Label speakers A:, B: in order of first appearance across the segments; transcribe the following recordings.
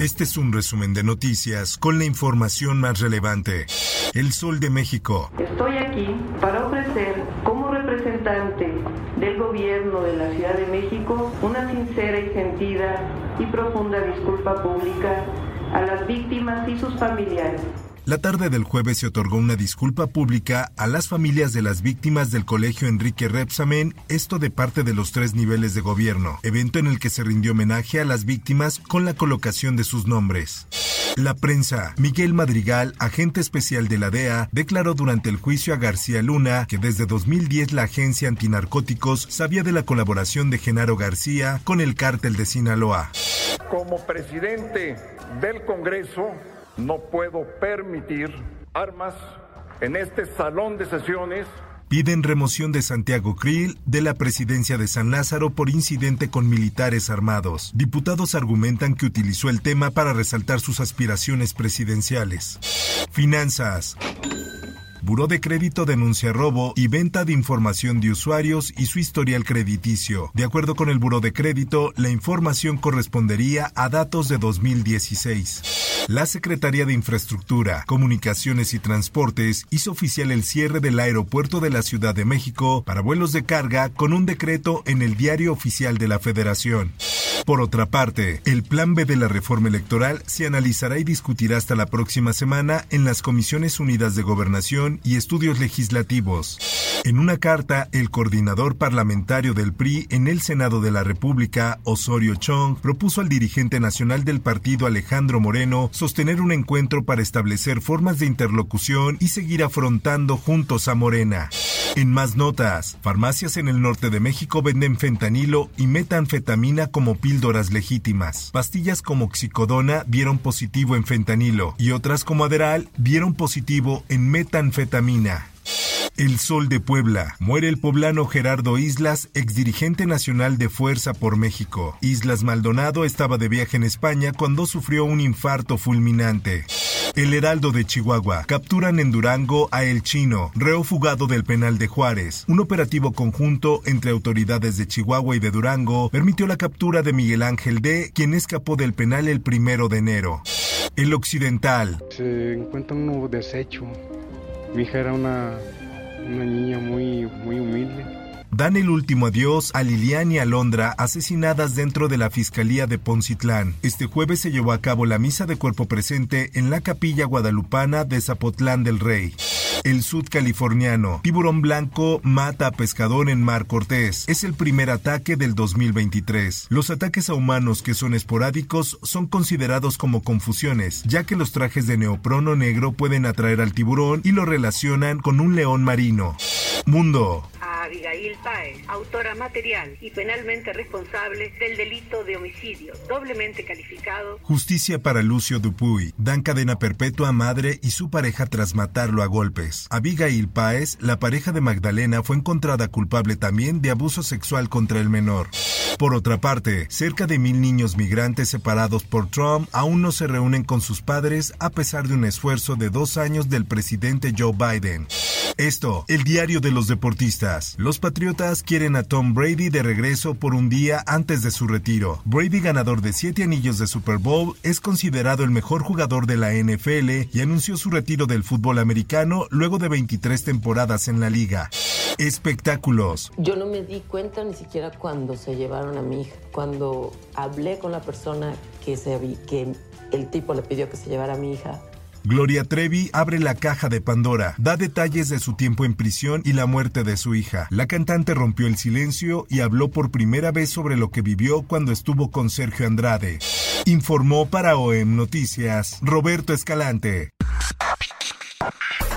A: Este es un resumen de noticias con la información más relevante. El Sol de México.
B: Estoy aquí para ofrecer como representante del gobierno de la Ciudad de México una sincera y sentida y profunda disculpa pública a las víctimas y sus familiares
A: la tarde del jueves se otorgó una disculpa pública a las familias de las víctimas del colegio Enrique Repsamen, esto de parte de los tres niveles de gobierno, evento en el que se rindió homenaje a las víctimas con la colocación de sus nombres. La prensa. Miguel Madrigal, agente especial de la DEA, declaró durante el juicio a García Luna que desde 2010 la agencia antinarcóticos sabía de la colaboración de Genaro García con el cártel de Sinaloa.
C: Como presidente del Congreso, no puedo permitir armas en este salón de sesiones.
A: Piden remoción de Santiago Krill de la presidencia de San Lázaro por incidente con militares armados. Diputados argumentan que utilizó el tema para resaltar sus aspiraciones presidenciales. Finanzas. Buró de Crédito denuncia robo y venta de información de usuarios y su historial crediticio. De acuerdo con el Buró de Crédito, la información correspondería a datos de 2016. La Secretaría de Infraestructura, Comunicaciones y Transportes hizo oficial el cierre del aeropuerto de la Ciudad de México para vuelos de carga con un decreto en el Diario Oficial de la Federación. Por otra parte, el plan B de la reforma electoral se analizará y discutirá hasta la próxima semana en las Comisiones Unidas de Gobernación y Estudios Legislativos. En una carta, el coordinador parlamentario del PRI en el Senado de la República, Osorio Chong, propuso al dirigente nacional del partido Alejandro Moreno sostener un encuentro para establecer formas de interlocución y seguir afrontando juntos a Morena. En más notas, farmacias en el norte de México venden fentanilo y metanfetamina como píldoras legítimas. Pastillas como oxicodona dieron positivo en fentanilo y otras como Aderal dieron positivo en metanfetamina. El Sol de Puebla. Muere el poblano Gerardo Islas, exdirigente nacional de Fuerza por México. Islas Maldonado estaba de viaje en España cuando sufrió un infarto fulminante. El Heraldo de Chihuahua. Capturan en Durango a El Chino, reo fugado del penal de Juárez. Un operativo conjunto entre autoridades de Chihuahua y de Durango permitió la captura de Miguel Ángel D., quien escapó del penal el primero de enero. El Occidental.
D: Se encuentra un nuevo desecho. Mi hija era una, una niña
A: dan el último adiós a Lilian y Alondra asesinadas dentro de la Fiscalía de Poncitlán. Este jueves se llevó a cabo la misa de cuerpo presente en la capilla guadalupana de Zapotlán del Rey. El sudcaliforniano. Tiburón blanco mata a pescador en Mar Cortés. Es el primer ataque del 2023. Los ataques a humanos que son esporádicos son considerados como confusiones, ya que los trajes de neoprono negro pueden atraer al tiburón y lo relacionan con un león marino. Mundo.
E: Abigail Páez, autora material y penalmente responsable del delito de homicidio, doblemente calificado.
A: Justicia para Lucio Dupuy. Dan cadena perpetua a madre y su pareja tras matarlo a golpes. Abigail Páez, la pareja de Magdalena, fue encontrada culpable también de abuso sexual contra el menor. Por otra parte, cerca de mil niños migrantes separados por Trump aún no se reúnen con sus padres a pesar de un esfuerzo de dos años del presidente Joe Biden. Esto, el diario de los deportistas. Los Patriotas quieren a Tom Brady de regreso por un día antes de su retiro. Brady, ganador de siete anillos de Super Bowl, es considerado el mejor jugador de la NFL y anunció su retiro del fútbol americano luego de 23 temporadas en la liga. Espectáculos.
F: Yo no me di cuenta ni siquiera cuando se llevaron a mi hija. Cuando hablé con la persona que, se, que el tipo le pidió que se llevara a mi hija,
A: Gloria Trevi abre la caja de Pandora, da detalles de su tiempo en prisión y la muerte de su hija. La cantante rompió el silencio y habló por primera vez sobre lo que vivió cuando estuvo con Sergio Andrade. Informó para OEM Noticias Roberto Escalante.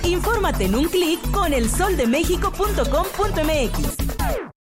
G: Infórmate en un clic con elsoldemexico.com.mx.